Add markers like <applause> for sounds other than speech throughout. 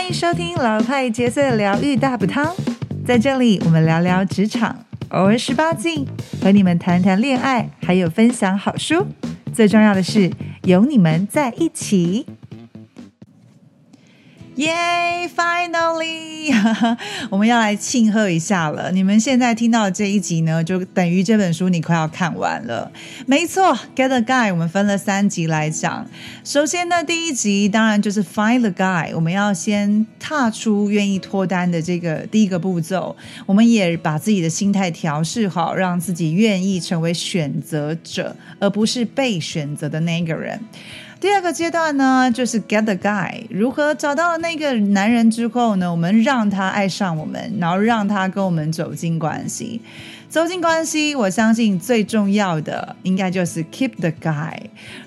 欢迎收听老派角色疗愈大补汤，在这里我们聊聊职场，偶尔十八禁，和你们谈谈恋爱，还有分享好书。最重要的是有你们在一起。耶！Finally，<laughs> 我们要来庆贺一下了。你们现在听到的这一集呢，就等于这本书你快要看完了。没错，Get a Guy，我们分了三集来讲。首先呢，第一集当然就是 Find the Guy，我们要先踏出愿意脱单的这个第一个步骤。我们也把自己的心态调试好，让自己愿意成为选择者，而不是被选择的那个人。第二个阶段呢，就是 get the guy，如何找到那个男人之后呢，我们让他爱上我们，然后让他跟我们走进关系。走进关系，我相信最重要的应该就是 keep the guy。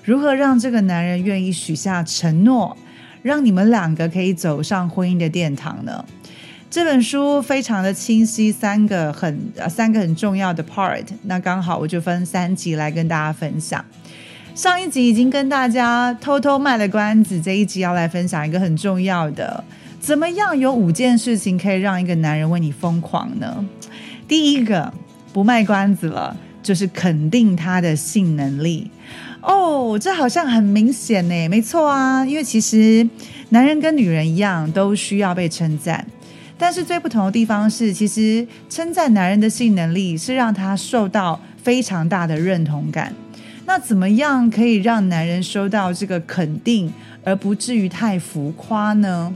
如何让这个男人愿意许下承诺，让你们两个可以走上婚姻的殿堂呢？这本书非常的清晰，三个很三个很重要的 part，那刚好我就分三集来跟大家分享。上一集已经跟大家偷偷卖了关子，这一集要来分享一个很重要的，怎么样有五件事情可以让一个男人为你疯狂呢？第一个不卖关子了，就是肯定他的性能力。哦，这好像很明显呢，没错啊，因为其实男人跟女人一样，都需要被称赞，但是最不同的地方是，其实称赞男人的性能力是让他受到非常大的认同感。那怎么样可以让男人收到这个肯定，而不至于太浮夸呢？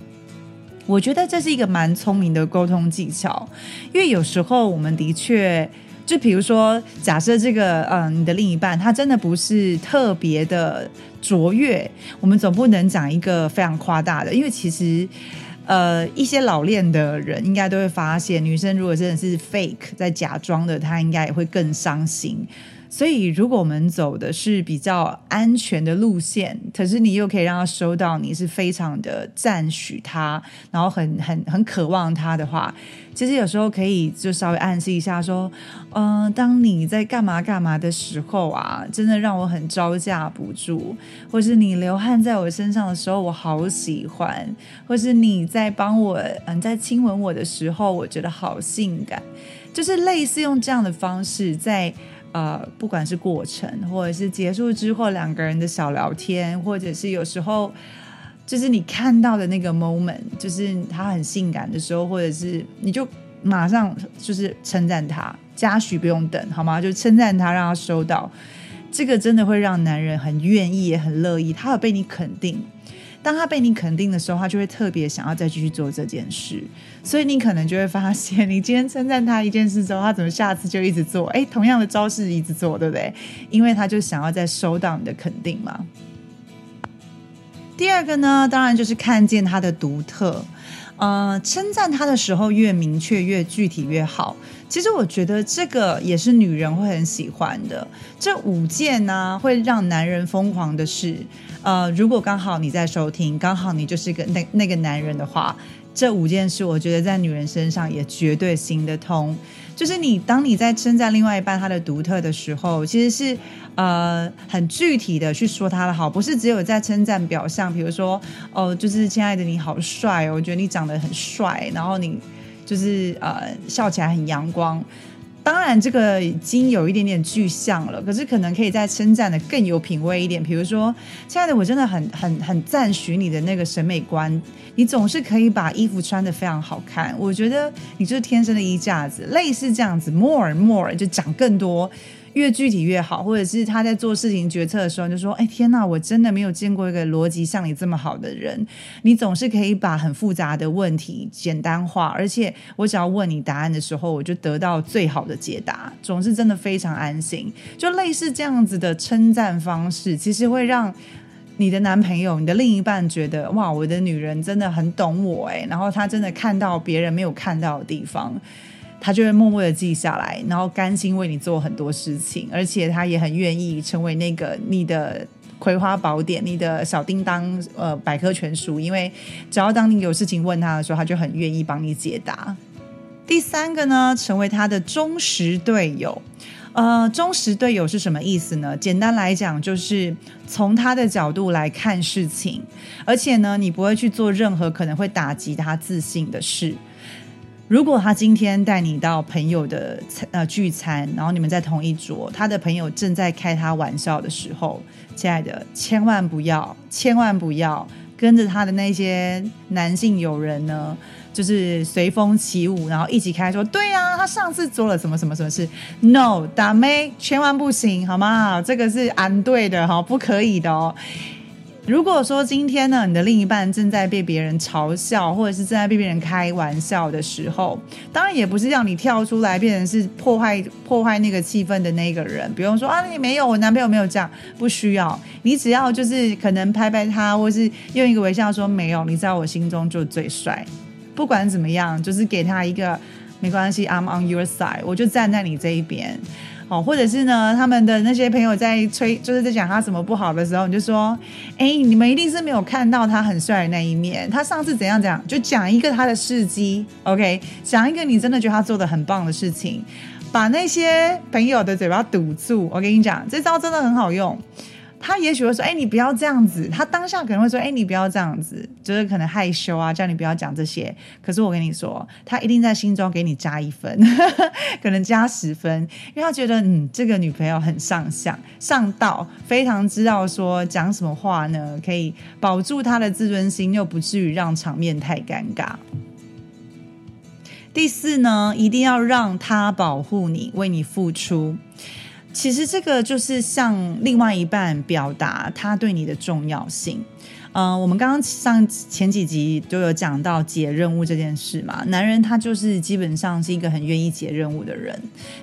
我觉得这是一个蛮聪明的沟通技巧，因为有时候我们的确，就比如说，假设这个嗯，你的另一半他真的不是特别的卓越，我们总不能讲一个非常夸大的，因为其实呃，一些老练的人应该都会发现，女生如果真的是 fake 在假装的，她应该也会更伤心。所以，如果我们走的是比较安全的路线，可是你又可以让他收到你是非常的赞许他，然后很 <laughs> 很很渴望他的话，其实有时候可以就稍微暗示一下，说，嗯，当你在干嘛干嘛的时候啊，真的让我很招架不住；或是你流汗在我身上的时候，我好喜欢；或是你在帮我嗯在亲吻我的时候，我觉得好性感。就是类似用这样的方式在。呃，不管是过程，或者是结束之后两个人的小聊天，或者是有时候就是你看到的那个 moment，就是他很性感的时候，或者是你就马上就是称赞他，嘉许不用等，好吗？就称赞他，让他收到，这个真的会让男人很愿意，也很乐意，他有被你肯定。当他被你肯定的时候，他就会特别想要再继续做这件事，所以你可能就会发现，你今天称赞他一件事之后，他怎么下次就一直做？哎，同样的招式一直做，对不对？因为他就想要再收到你的肯定嘛。第二个呢，当然就是看见他的独特。呃，称赞他的时候越明确、越具体越好。其实我觉得这个也是女人会很喜欢的。这五件呢，会让男人疯狂的事。呃，如果刚好你在收听，刚好你就是个那那个男人的话，这五件事，我觉得在女人身上也绝对行得通。就是你当你在称赞另外一半他的独特的时候，其实是。呃，很具体的去说他的好，不是只有在称赞表象，比如说，哦，就是亲爱的你好帅哦，我觉得你长得很帅，然后你就是呃笑起来很阳光。当然，这个已经有一点点具象了，可是可能可以再称赞的更有品味一点，比如说，亲爱的，我真的很很很赞许你的那个审美观，你总是可以把衣服穿的非常好看，我觉得你就是天生的衣架子，类似这样子，more more 就讲更多。越具体越好，或者是他在做事情决策的时候，就说：“哎，天哪，我真的没有见过一个逻辑像你这么好的人。你总是可以把很复杂的问题简单化，而且我只要问你答案的时候，我就得到最好的解答，总是真的非常安心。就类似这样子的称赞方式，其实会让你的男朋友、你的另一半觉得：哇，我的女人真的很懂我哎，然后他真的看到别人没有看到的地方。”他就会默默的记下来，然后甘心为你做很多事情，而且他也很愿意成为那个你的葵花宝典、你的小叮当呃百科全书，因为只要当你有事情问他的时候，他就很愿意帮你解答。第三个呢，成为他的忠实队友。呃，忠实队友是什么意思呢？简单来讲，就是从他的角度来看事情，而且呢，你不会去做任何可能会打击他自信的事。如果他今天带你到朋友的呃聚餐，然后你们在同一桌，他的朋友正在开他玩笑的时候，亲爱的，千万不要，千万不要跟着他的那些男性友人呢。<laughs> 就是随风起舞，然后一起开说，对呀，他上次做了什么什么什么事？No，打妹千万不行，好吗？这个是安对的哈，不可以的哦。如果说今天呢，你的另一半正在被别人嘲笑，或者是正在被别人开玩笑的时候，当然也不是让你跳出来变成是破坏破坏那个气氛的那个人。比如说啊，你没有，我男朋友没有这样，不需要，你只要就是可能拍拍他，或是用一个微笑说没有，你在我心中就最帅。不管怎么样，就是给他一个没关系，I'm on your side，我就站在你这一边，哦，或者是呢，他们的那些朋友在吹，就是在讲他什么不好的时候，你就说，哎，你们一定是没有看到他很帅的那一面，他上次怎样怎样，就讲一个他的事迹，OK，讲一个你真的觉得他做的很棒的事情，把那些朋友的嘴巴堵住。我跟你讲，这招真的很好用。他也许会说：“哎，你不要这样子。”他当下可能会说：“哎，你不要这样子。”就是可能害羞啊，叫你不要讲这些。可是我跟你说，他一定在心中给你加一分，<laughs> 可能加十分，因为他觉得嗯，这个女朋友很上相、上道，非常知道说讲什么话呢，可以保住他的自尊心，又不至于让场面太尴尬。第四呢，一定要让他保护你，为你付出。其实这个就是向另外一半表达他对你的重要性。嗯，我们刚刚上前几集都有讲到解任务这件事嘛。男人他就是基本上是一个很愿意解任务的人。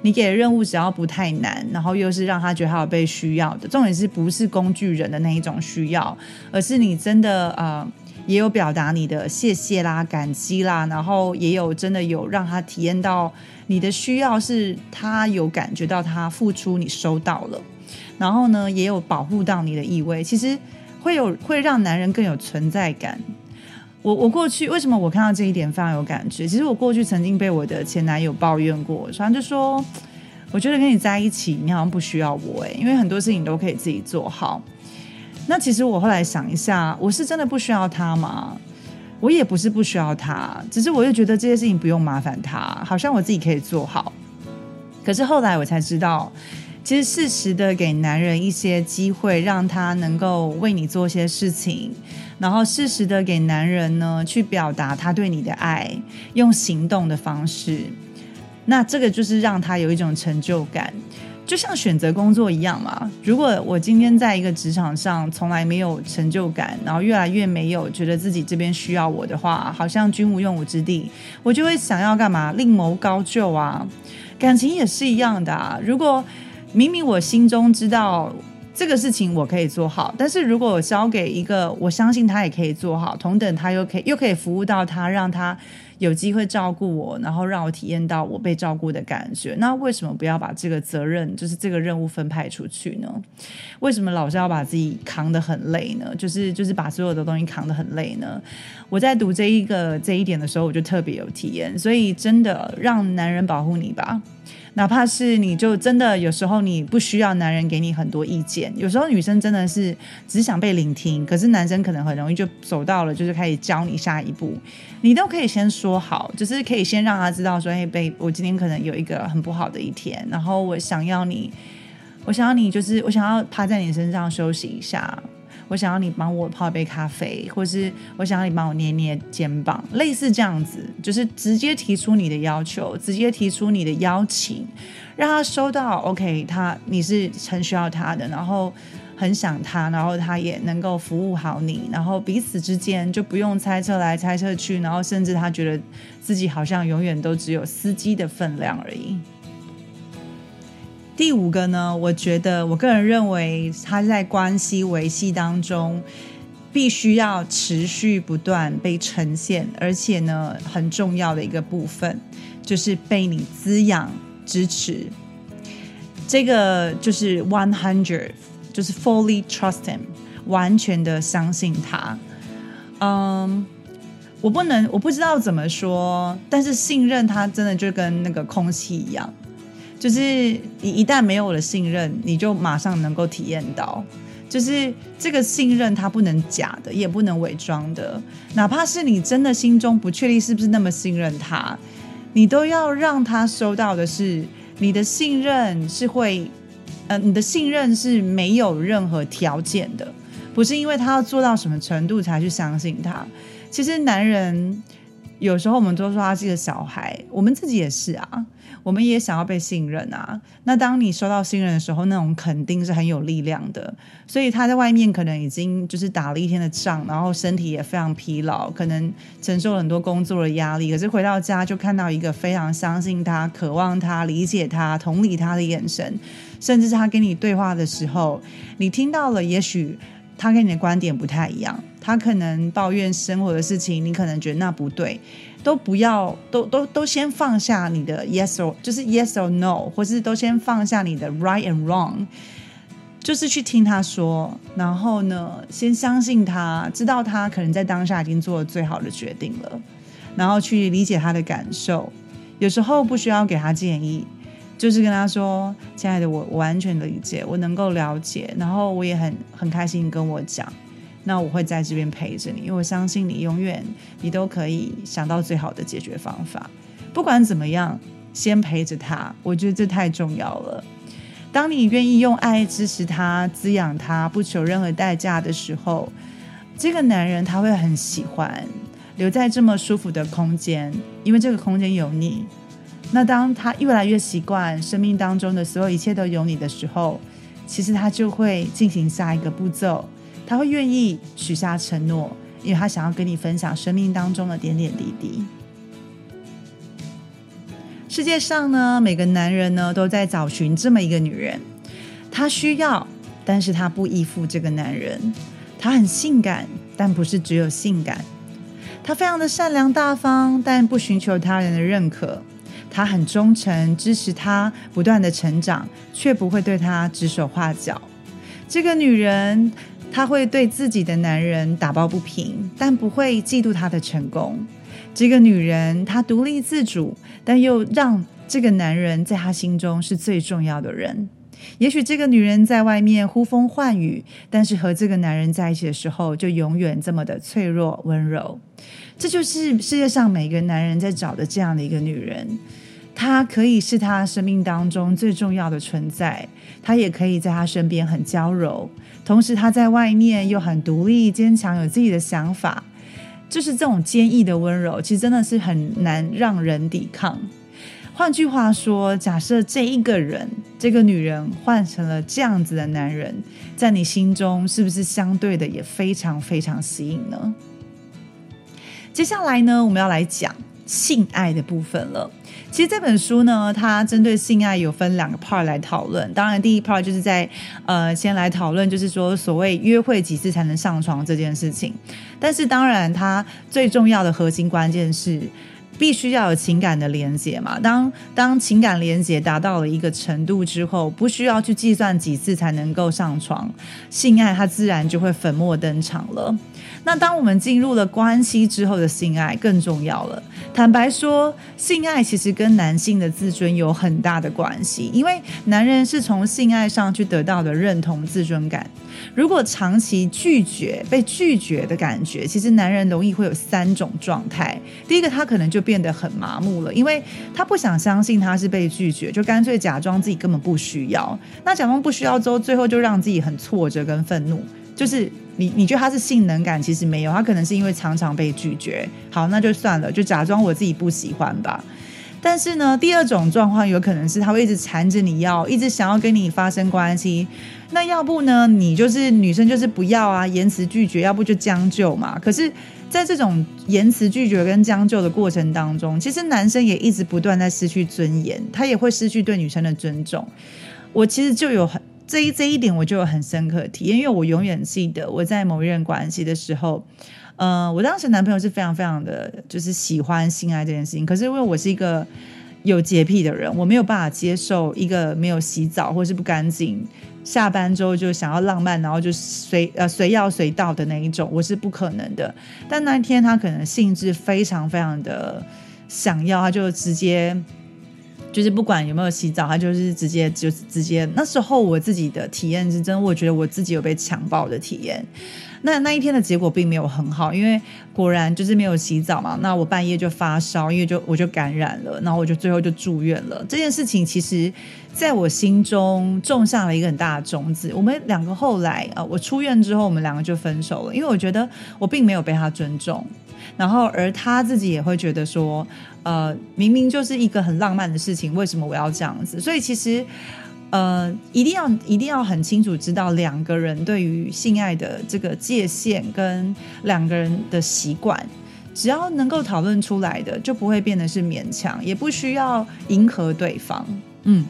你给的任务只要不太难，然后又是让他觉得他有被需要的，重点是不是工具人的那一种需要，而是你真的呃也有表达你的谢谢啦、感激啦，然后也有真的有让他体验到。你的需要是他有感觉到他付出，你收到了，然后呢，也有保护到你的意味，其实会有会让男人更有存在感。我我过去为什么我看到这一点非常有感觉？其实我过去曾经被我的前男友抱怨过，反正就说我觉得跟你在一起，你好像不需要我诶，因为很多事情都可以自己做好。那其实我后来想一下，我是真的不需要他吗？我也不是不需要他，只是我又觉得这些事情不用麻烦他，好像我自己可以做好。可是后来我才知道，其实适时的给男人一些机会，让他能够为你做些事情，然后适时的给男人呢去表达他对你的爱，用行动的方式，那这个就是让他有一种成就感。就像选择工作一样嘛。如果我今天在一个职场上从来没有成就感，然后越来越没有觉得自己这边需要我的话，好像军无用武之地，我就会想要干嘛？另谋高就啊。感情也是一样的啊。如果明明我心中知道这个事情我可以做好，但是如果我交给一个我相信他也可以做好，同等他又可以又可以服务到他，让他。有机会照顾我，然后让我体验到我被照顾的感觉。那为什么不要把这个责任，就是这个任务分派出去呢？为什么老是要把自己扛得很累呢？就是就是把所有的东西扛得很累呢？我在读这一个这一点的时候，我就特别有体验。所以真的让男人保护你吧。哪怕是你就真的有时候你不需要男人给你很多意见，有时候女生真的是只想被聆听，可是男生可能很容易就走到了，就是开始教你下一步，你都可以先说好，就是可以先让他知道说，嘿，被，我今天可能有一个很不好的一天，然后我想要你，我想要你，就是我想要趴在你身上休息一下。我想要你帮我泡一杯咖啡，或是我想要你帮我捏捏肩膀，类似这样子，就是直接提出你的要求，直接提出你的邀请，让他收到。OK，他你是很需要他的，然后很想他，然后他也能够服务好你，然后彼此之间就不用猜测来猜测去，然后甚至他觉得自己好像永远都只有司机的分量而已。第五个呢，我觉得我个人认为，他在关系维系当中，必须要持续不断被呈现，而且呢，很重要的一个部分就是被你滋养、支持。这个就是 one hundred，就是 fully trust him，完全的相信他。嗯，我不能，我不知道怎么说，但是信任他真的就跟那个空气一样。就是你一旦没有了信任，你就马上能够体验到，就是这个信任它不能假的，也不能伪装的，哪怕是你真的心中不确定是不是那么信任他，你都要让他收到的是你的信任是会，呃，你的信任是没有任何条件的，不是因为他要做到什么程度才去相信他。其实男人有时候我们都说他是个小孩，我们自己也是啊。我们也想要被信任啊！那当你收到信任的时候，那种肯定是很有力量的。所以他在外面可能已经就是打了一天的仗，然后身体也非常疲劳，可能承受了很多工作的压力。可是回到家就看到一个非常相信他、渴望他、理解他、同理他的眼神，甚至是他跟你对话的时候，你听到了，也许他跟你的观点不太一样，他可能抱怨生活的事情，你可能觉得那不对。都不要，都都都先放下你的 yes or 就是 yes or no，或是都先放下你的 right and wrong，就是去听他说，然后呢，先相信他，知道他可能在当下已经做了最好的决定了，然后去理解他的感受。有时候不需要给他建议，就是跟他说：“亲爱的，我完全理解，我能够了解，然后我也很很开心跟我讲。”那我会在这边陪着你，因为我相信你永远你都可以想到最好的解决方法。不管怎么样，先陪着他，我觉得这太重要了。当你愿意用爱支持他、滋养他，不求任何代价的时候，这个男人他会很喜欢留在这么舒服的空间，因为这个空间有你。那当他越来越习惯生命当中的所有一切都有你的时候，其实他就会进行下一个步骤。他会愿意许下承诺，因为他想要跟你分享生命当中的点点滴滴。世界上呢，每个男人呢都在找寻这么一个女人，他需要，但是他不依附这个男人。他很性感，但不是只有性感。他非常的善良大方，但不寻求他人的认可。他很忠诚，支持他不断的成长，却不会对他指手画脚。这个女人。她会对自己的男人打抱不平，但不会嫉妒他的成功。这个女人，她独立自主，但又让这个男人在她心中是最重要的人。也许这个女人在外面呼风唤雨，但是和这个男人在一起的时候，就永远这么的脆弱温柔。这就是世界上每个男人在找的这样的一个女人。他可以是他生命当中最重要的存在，他也可以在他身边很娇柔。同时，他在外面又很独立、坚强，有自己的想法，就是这种坚毅的温柔，其实真的是很难让人抵抗。换句话说，假设这一个人，这个女人换成了这样子的男人，在你心中是不是相对的也非常非常吸引呢？接下来呢，我们要来讲性爱的部分了。其实这本书呢，它针对性爱有分两个 part 来讨论。当然，第一 part 就是在呃，先来讨论，就是说所谓约会几次才能上床这件事情。但是，当然，它最重要的核心关键是必须要有情感的连接嘛。当当情感连接达到了一个程度之后，不需要去计算几次才能够上床，性爱它自然就会粉墨登场了。那当我们进入了关系之后的性爱更重要了。坦白说，性爱其实跟男性的自尊有很大的关系，因为男人是从性爱上去得到的认同、自尊感。如果长期拒绝、被拒绝的感觉，其实男人容易会有三种状态。第一个，他可能就变得很麻木了，因为他不想相信他是被拒绝，就干脆假装自己根本不需要。那假装不需要之后，最后就让自己很挫折跟愤怒，就是。你你觉得他是性能感，其实没有，他可能是因为常常被拒绝。好，那就算了，就假装我自己不喜欢吧。但是呢，第二种状况有可能是他会一直缠着你要，一直想要跟你发生关系。那要不呢，你就是女生就是不要啊，言辞拒绝，要不就将就嘛。可是，在这种言辞拒绝跟将就的过程当中，其实男生也一直不断在失去尊严，他也会失去对女生的尊重。我其实就有很。这一这一点我就有很深刻体验，因为我永远记得我在某一任关系的时候，呃，我当时男朋友是非常非常的，就是喜欢性爱这件事情。可是因为我是一个有洁癖的人，我没有办法接受一个没有洗澡或是不干净，下班之后就想要浪漫，然后就随呃随要随到的那一种，我是不可能的。但那一天他可能兴致非常非常的想要，他就直接。就是不管有没有洗澡，他就是直接就是直接。那时候我自己的体验是真，我觉得我自己有被强暴的体验。那那一天的结果并没有很好，因为果然就是没有洗澡嘛。那我半夜就发烧，因为就我就感染了，然后我就最后就住院了。这件事情其实在我心中种下了一个很大的种子。我们两个后来啊，我出院之后，我们两个就分手了，因为我觉得我并没有被他尊重，然后而他自己也会觉得说，呃，明明就是一个很浪漫的事情，为什么我要这样子？所以其实。呃，一定要一定要很清楚知道两个人对于性爱的这个界限跟两个人的习惯，只要能够讨论出来的，就不会变得是勉强，也不需要迎合对方。嗯，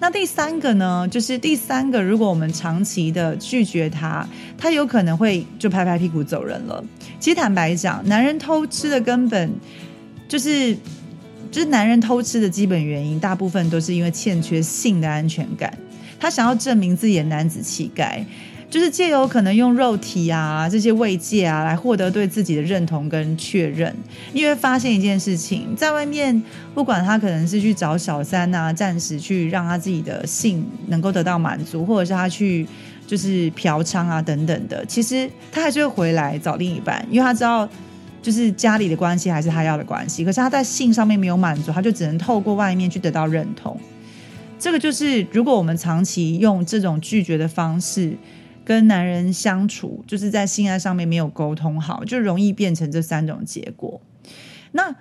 那第三个呢，就是第三个，如果我们长期的拒绝他，他有可能会就拍拍屁股走人了。其实坦白讲，男人偷吃的根本就是。就是男人偷吃的基本原因，大部分都是因为欠缺性的安全感。他想要证明自己的男子气概，就是借由可能用肉体啊这些慰藉啊，来获得对自己的认同跟确认。因为发现一件事情，在外面不管他可能是去找小三啊，暂时去让他自己的性能够得到满足，或者是他去就是嫖娼啊等等的，其实他还是会回来找另一半，因为他知道。就是家里的关系还是他要的关系，可是他在性上面没有满足，他就只能透过外面去得到认同。这个就是如果我们长期用这种拒绝的方式跟男人相处，就是在性爱上面没有沟通好，就容易变成这三种结果。那。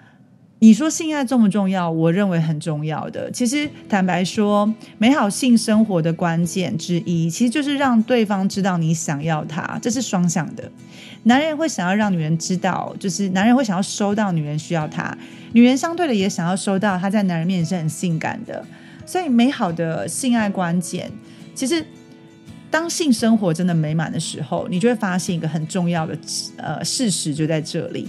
你说性爱重不重要？我认为很重要的。其实坦白说，美好性生活的关键之一，其实就是让对方知道你想要他，这是双向的。男人会想要让女人知道，就是男人会想要收到女人需要他，女人相对的也想要收到他在男人面前是很性感的。所以，美好的性爱关键，其实当性生活真的美满的时候，你就会发现一个很重要的呃事实就在这里。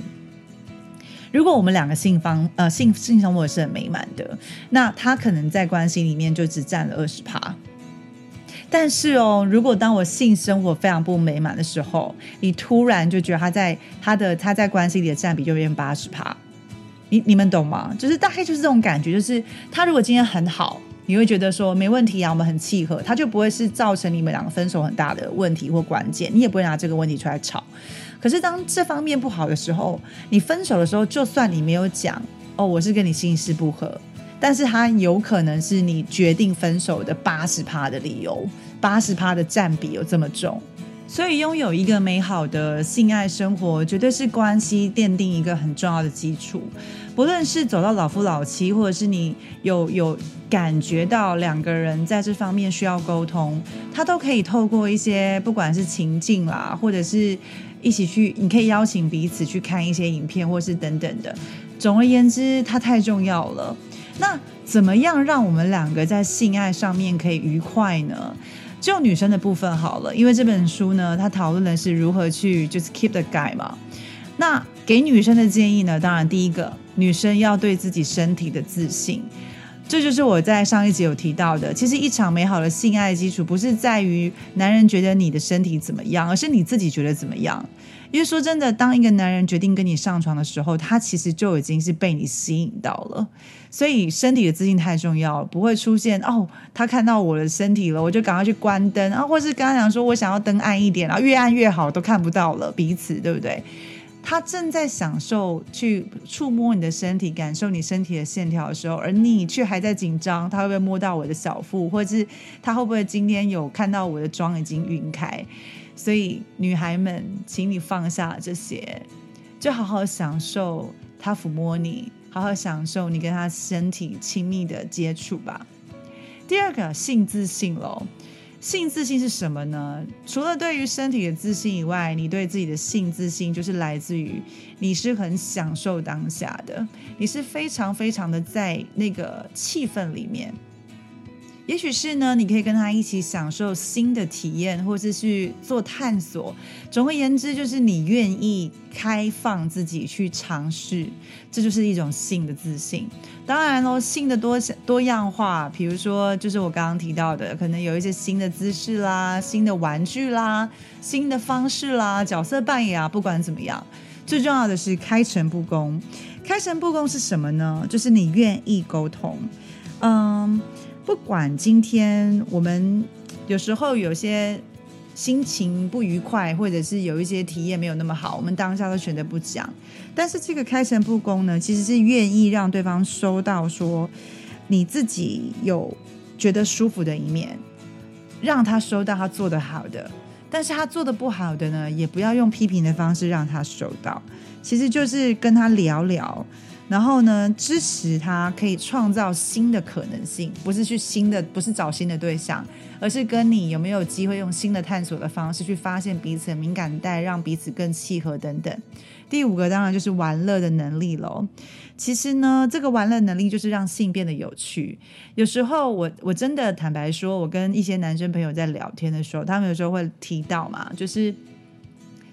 如果我们两个性方呃性性生活是很美满的，那他可能在关系里面就只占了二十趴。但是哦，如果当我性生活非常不美满的时候，你突然就觉得他在他的他在关系里的占比就变八十趴，你你们懂吗？就是大概就是这种感觉，就是他如果今天很好，你会觉得说没问题啊，我们很契合，他就不会是造成你们两个分手很大的问题或关键，你也不会拿这个问题出来吵。可是当这方面不好的时候，你分手的时候，就算你没有讲哦，我是跟你心事不合，但是他有可能是你决定分手的八十趴的理由，八十趴的占比有这么重，所以拥有一个美好的性爱生活，绝对是关系奠定一个很重要的基础。不论是走到老夫老妻，或者是你有有感觉到两个人在这方面需要沟通，他都可以透过一些不管是情境啦，或者是。一起去，你可以邀请彼此去看一些影片，或是等等的。总而言之，它太重要了。那怎么样让我们两个在性爱上面可以愉快呢？就女生的部分好了，因为这本书呢，它讨论的是如何去就是 keep the guy 嘛。那给女生的建议呢，当然第一个，女生要对自己身体的自信。这就是我在上一集有提到的。其实，一场美好的性爱基础不是在于男人觉得你的身体怎么样，而是你自己觉得怎么样。因为说真的，当一个男人决定跟你上床的时候，他其实就已经是被你吸引到了。所以，身体的自信太重要，不会出现哦，他看到我的身体了，我就赶快去关灯啊，或是跟他讲说我想要灯暗一点啊，越暗越好，都看不到了彼此，对不对？他正在享受去触摸你的身体，感受你身体的线条的时候，而你却还在紧张。他会不会摸到我的小腹，或者是他会不会今天有看到我的妆已经晕开？所以，女孩们，请你放下这些，就好好享受他抚摸你，好好享受你跟他身体亲密的接触吧。第二个，性自信喽。性自信是什么呢？除了对于身体的自信以外，你对自己的性自信就是来自于你是很享受当下的，你是非常非常的在那个气氛里面。也许是呢，你可以跟他一起享受新的体验，或是去做探索。总而言之，就是你愿意开放自己去尝试，这就是一种性的自信。当然喽，性的多多样化，比如说就是我刚刚提到的，可能有一些新的姿势啦、新的玩具啦、新的方式啦、角色扮演啊，不管怎么样，最重要的是开诚布公。开诚布公是什么呢？就是你愿意沟通。嗯，不管今天我们有时候有些心情不愉快，或者是有一些体验没有那么好，我们当下都选择不讲。但是这个开诚布公呢，其实是愿意让对方收到说你自己有觉得舒服的一面，让他收到他做的好的。但是他做的不好的呢，也不要用批评的方式让他收到，其实就是跟他聊聊。然后呢，支持他可以创造新的可能性，不是去新的，不是找新的对象，而是跟你有没有机会用新的探索的方式去发现彼此的敏感带，让彼此更契合等等。第五个当然就是玩乐的能力喽。其实呢，这个玩乐能力就是让性变得有趣。有时候我我真的坦白说，我跟一些男生朋友在聊天的时候，他们有时候会提到嘛，就是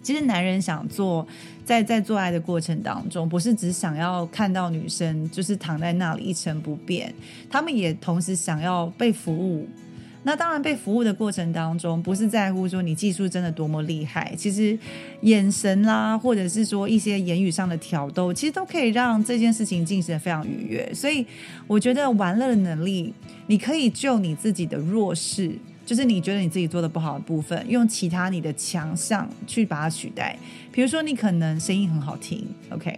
其实男人想做。在在做爱的过程当中，不是只想要看到女生就是躺在那里一成不变，他们也同时想要被服务。那当然，被服务的过程当中，不是在乎说你技术真的多么厉害，其实眼神啦，或者是说一些言语上的挑逗，其实都可以让这件事情进行的非常愉悦。所以，我觉得玩乐的能力，你可以就你自己的弱势。就是你觉得你自己做的不好的部分，用其他你的强项去把它取代。比如说，你可能声音很好听，OK，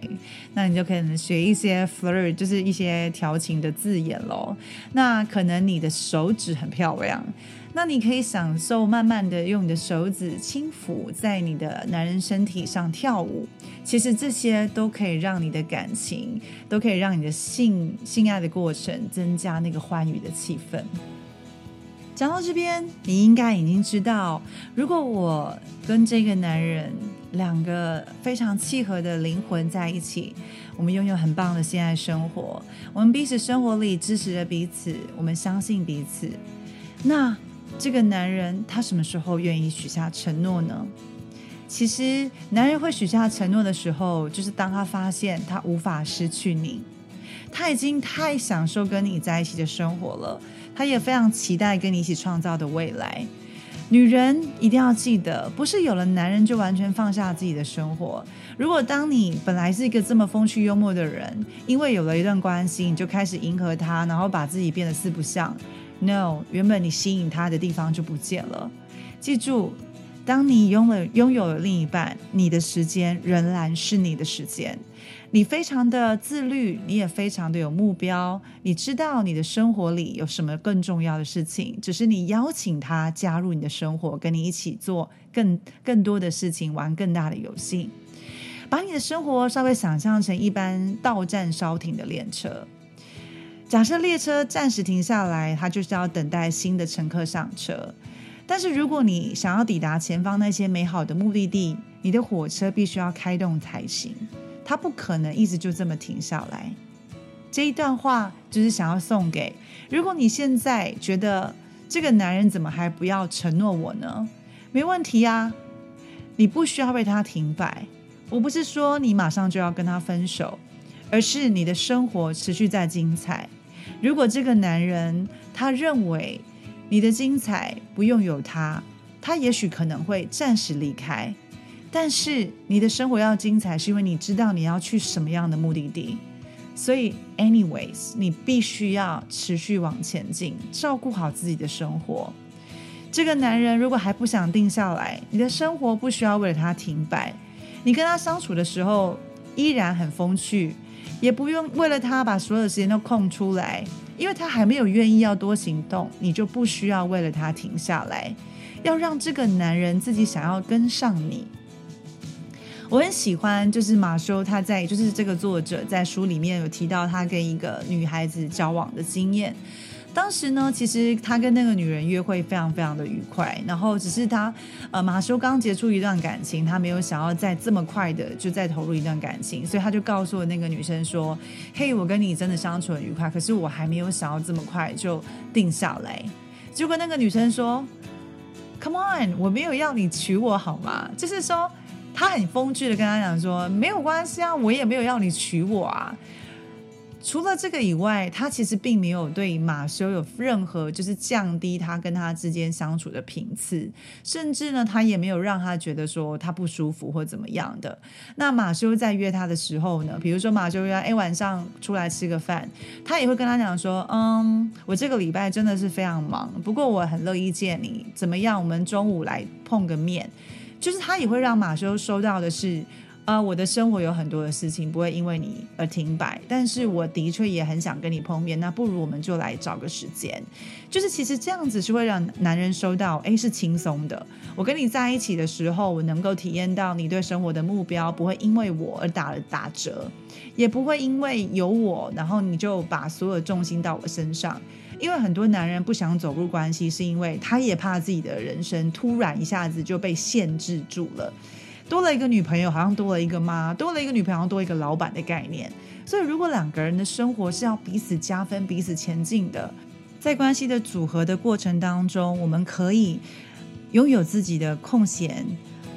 那你就可能学一些 flirt，就是一些调情的字眼喽。那可能你的手指很漂亮，那你可以享受慢慢的用你的手指轻抚在你的男人身体上跳舞。其实这些都可以让你的感情，都可以让你的性性爱的过程增加那个欢愉的气氛。讲到这边，你应该已经知道，如果我跟这个男人两个非常契合的灵魂在一起，我们拥有很棒的性爱生活，我们彼此生活里支持着彼此，我们相信彼此。那这个男人他什么时候愿意许下承诺呢？其实，男人会许下承诺的时候，就是当他发现他无法失去你，他已经太享受跟你在一起的生活了。他也非常期待跟你一起创造的未来。女人一定要记得，不是有了男人就完全放下自己的生活。如果当你本来是一个这么风趣幽默的人，因为有了一段关系，你就开始迎合他，然后把自己变得四不像，no，原本你吸引他的地方就不见了。记住，当你拥了拥有了另一半，你的时间仍然是你的时间。你非常的自律，你也非常的有目标。你知道你的生活里有什么更重要的事情，只是你邀请他加入你的生活，跟你一起做更更多的事情，玩更大的游戏。把你的生活稍微想象成一般到站稍停的列车。假设列车暂时停下来，它就是要等待新的乘客上车。但是如果你想要抵达前方那些美好的目的地，你的火车必须要开动才行。他不可能一直就这么停下来。这一段话就是想要送给，如果你现在觉得这个男人怎么还不要承诺我呢？没问题啊，你不需要为他停摆。我不是说你马上就要跟他分手，而是你的生活持续在精彩。如果这个男人他认为你的精彩不用有他，他也许可能会暂时离开。但是你的生活要精彩，是因为你知道你要去什么样的目的地。所以，anyways，你必须要持续往前进，照顾好自己的生活。这个男人如果还不想定下来，你的生活不需要为了他停摆。你跟他相处的时候依然很风趣，也不用为了他把所有的时间都空出来，因为他还没有愿意要多行动，你就不需要为了他停下来。要让这个男人自己想要跟上你。我很喜欢，就是马修他在，就是这个作者在书里面有提到他跟一个女孩子交往的经验。当时呢，其实他跟那个女人约会非常非常的愉快，然后只是他，呃，马修刚结束一段感情，他没有想要再这么快的就再投入一段感情，所以他就告诉了那个女生说：“嘿，我跟你真的相处很愉快，可是我还没有想要这么快就定下来。”结果那个女生说：“Come on，我没有要你娶我好吗？”就是说。他很风趣的跟他讲说：“没有关系啊，我也没有要你娶我啊。”除了这个以外，他其实并没有对马修有任何就是降低他跟他之间相处的频次，甚至呢，他也没有让他觉得说他不舒服或怎么样的。那马修在约他的时候呢，比如说马修约哎晚上出来吃个饭，他也会跟他讲说，嗯，我这个礼拜真的是非常忙，不过我很乐意见你，怎么样？我们中午来碰个面，就是他也会让马修收到的是。啊，我的生活有很多的事情不会因为你而停摆，但是我的确也很想跟你碰面。那不如我们就来找个时间，就是其实这样子是会让男人收到，哎，是轻松的。我跟你在一起的时候，我能够体验到你对生活的目标不会因为我而打了打折，也不会因为有我，然后你就把所有重心到我身上。因为很多男人不想走入关系，是因为他也怕自己的人生突然一下子就被限制住了。多了一个女朋友，好像多了一个妈；多了一个女朋友，多一个老板的概念。所以，如果两个人的生活是要彼此加分、彼此前进的，在关系的组合的过程当中，我们可以拥有自己的空闲，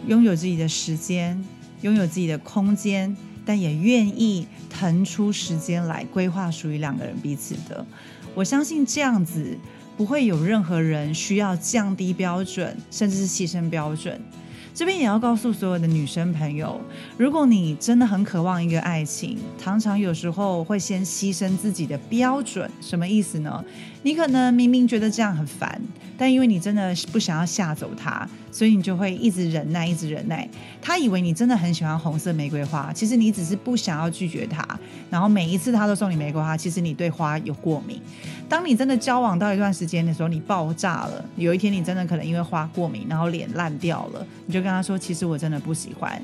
拥有自己的时间，拥有自己的空间，但也愿意腾出时间来规划属于两个人彼此的。我相信这样子不会有任何人需要降低标准，甚至是牺牲标准。这边也要告诉所有的女生朋友，如果你真的很渴望一个爱情，常常有时候会先牺牲自己的标准，什么意思呢？你可能明明觉得这样很烦。但因为你真的不想要吓走他，所以你就会一直忍耐，一直忍耐。他以为你真的很喜欢红色玫瑰花，其实你只是不想要拒绝他。然后每一次他都送你玫瑰花，其实你对花有过敏。当你真的交往到一段时间的时候，你爆炸了。有一天你真的可能因为花过敏，然后脸烂掉了，你就跟他说：“其实我真的不喜欢。”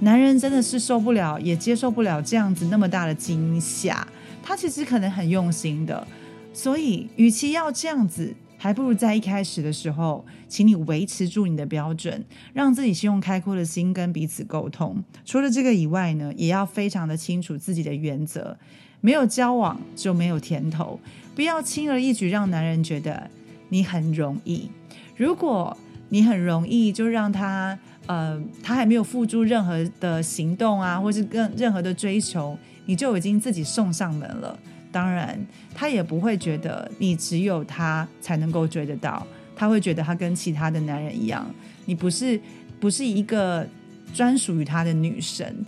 男人真的是受不了，也接受不了这样子那么大的惊吓。他其实可能很用心的，所以与其要这样子。还不如在一开始的时候，请你维持住你的标准，让自己先用开阔的心跟彼此沟通。除了这个以外呢，也要非常的清楚自己的原则。没有交往就没有甜头，不要轻而易举让男人觉得你很容易。如果你很容易就让他，呃，他还没有付出任何的行动啊，或是跟任何的追求，你就已经自己送上门了。当然，他也不会觉得你只有他才能够追得到，他会觉得他跟其他的男人一样，你不是不是一个专属于他的女神。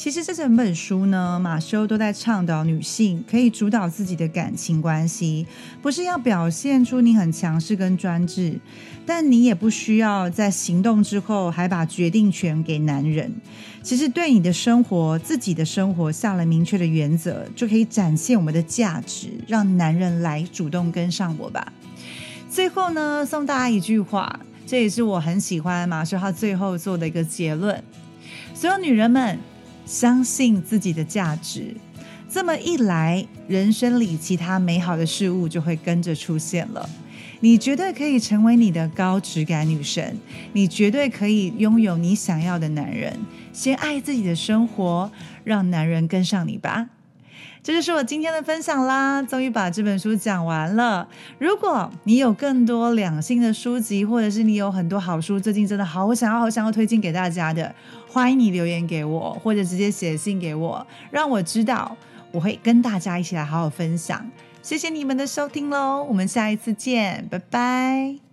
其实这整本书呢，马修都在倡导女性可以主导自己的感情关系，不是要表现出你很强势跟专制，但你也不需要在行动之后还把决定权给男人。其实对你的生活、自己的生活下了明确的原则，就可以展现我们的价值，让男人来主动跟上我吧。最后呢，送大家一句话，这也是我很喜欢马修他最后做的一个结论：所有女人们。相信自己的价值，这么一来，人生里其他美好的事物就会跟着出现了。你绝对可以成为你的高质感女神，你绝对可以拥有你想要的男人。先爱自己的生活，让男人跟上你吧。这就是我今天的分享啦，终于把这本书讲完了。如果你有更多两性的书籍，或者是你有很多好书，最近真的好想要、好想要推荐给大家的，欢迎你留言给我，或者直接写信给我，让我知道，我会跟大家一起来好好分享。谢谢你们的收听喽，我们下一次见，拜拜。